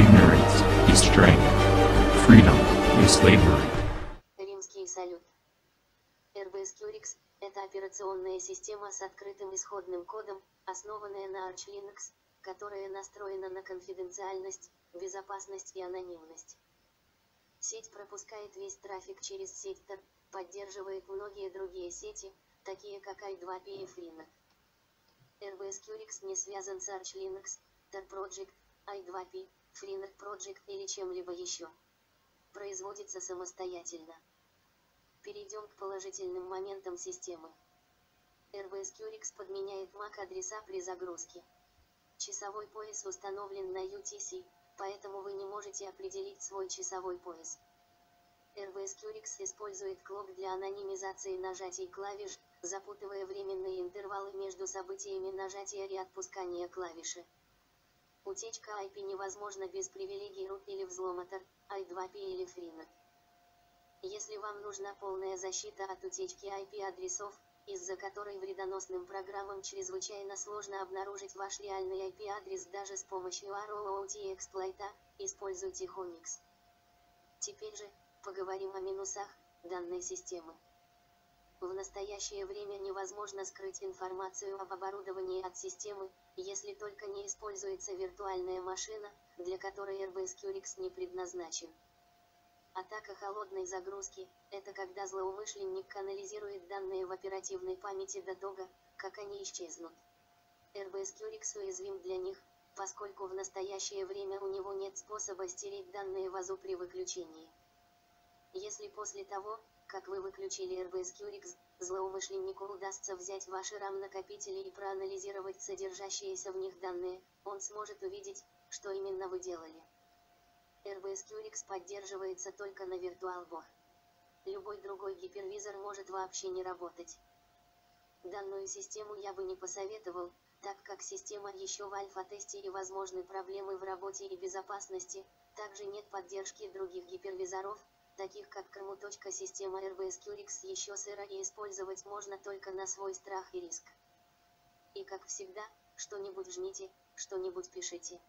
Ignorance is strength. Freedom is slavery. Римский салют. RBS Curix – это операционная система с открытым исходным кодом, основанная на Arch Linux, которая настроена на конфиденциальность, безопасность и анонимность. Сеть пропускает весь трафик через сектор, поддерживает многие другие сети, такие как i2p и Freenet. RBS Curix не связан с Arch Linux, Tor Project, i2p, Freenet Project или чем-либо еще. Производится самостоятельно. Перейдем к положительным моментам системы. RBS Curix подменяет MAC-адреса при загрузке. Часовой пояс установлен на UTC, поэтому вы не можете определить свой часовой пояс. RBS Curix использует клок для анонимизации нажатий клавиш, запутывая временные интервалы между событиями нажатия и отпускания клавиши. Утечка IP невозможна без привилегий root или взлома i2p или Freenet. Если вам нужна полная защита от утечки IP-адресов, из-за которой вредоносным программам чрезвычайно сложно обнаружить ваш реальный IP-адрес даже с помощью ROOT эксплойта, используйте Honix. Теперь же, поговорим о минусах данной системы. В настоящее время невозможно скрыть информацию об оборудовании от системы, если только не используется виртуальная машина, для которой RBS Curix не предназначен. Атака холодной загрузки – это когда злоумышленник канализирует данные в оперативной памяти до того, как они исчезнут. RBS Curix уязвим для них, поскольку в настоящее время у него нет способа стереть данные в АЗУ при выключении. Если после того, как вы выключили RBS Curix, злоумышленнику удастся взять ваши RAM-накопители и проанализировать содержащиеся в них данные, он сможет увидеть, что именно вы делали. RBS Curix поддерживается только на VirtualBox. Любой другой гипервизор может вообще не работать. Данную систему я бы не посоветовал, так как система еще в альфа-тесте и возможны проблемы в работе и безопасности, также нет поддержки других гипервизоров, таких как Крому. Система RBS Curix еще сыра и использовать можно только на свой страх и риск. И как всегда, что-нибудь жмите, что-нибудь пишите.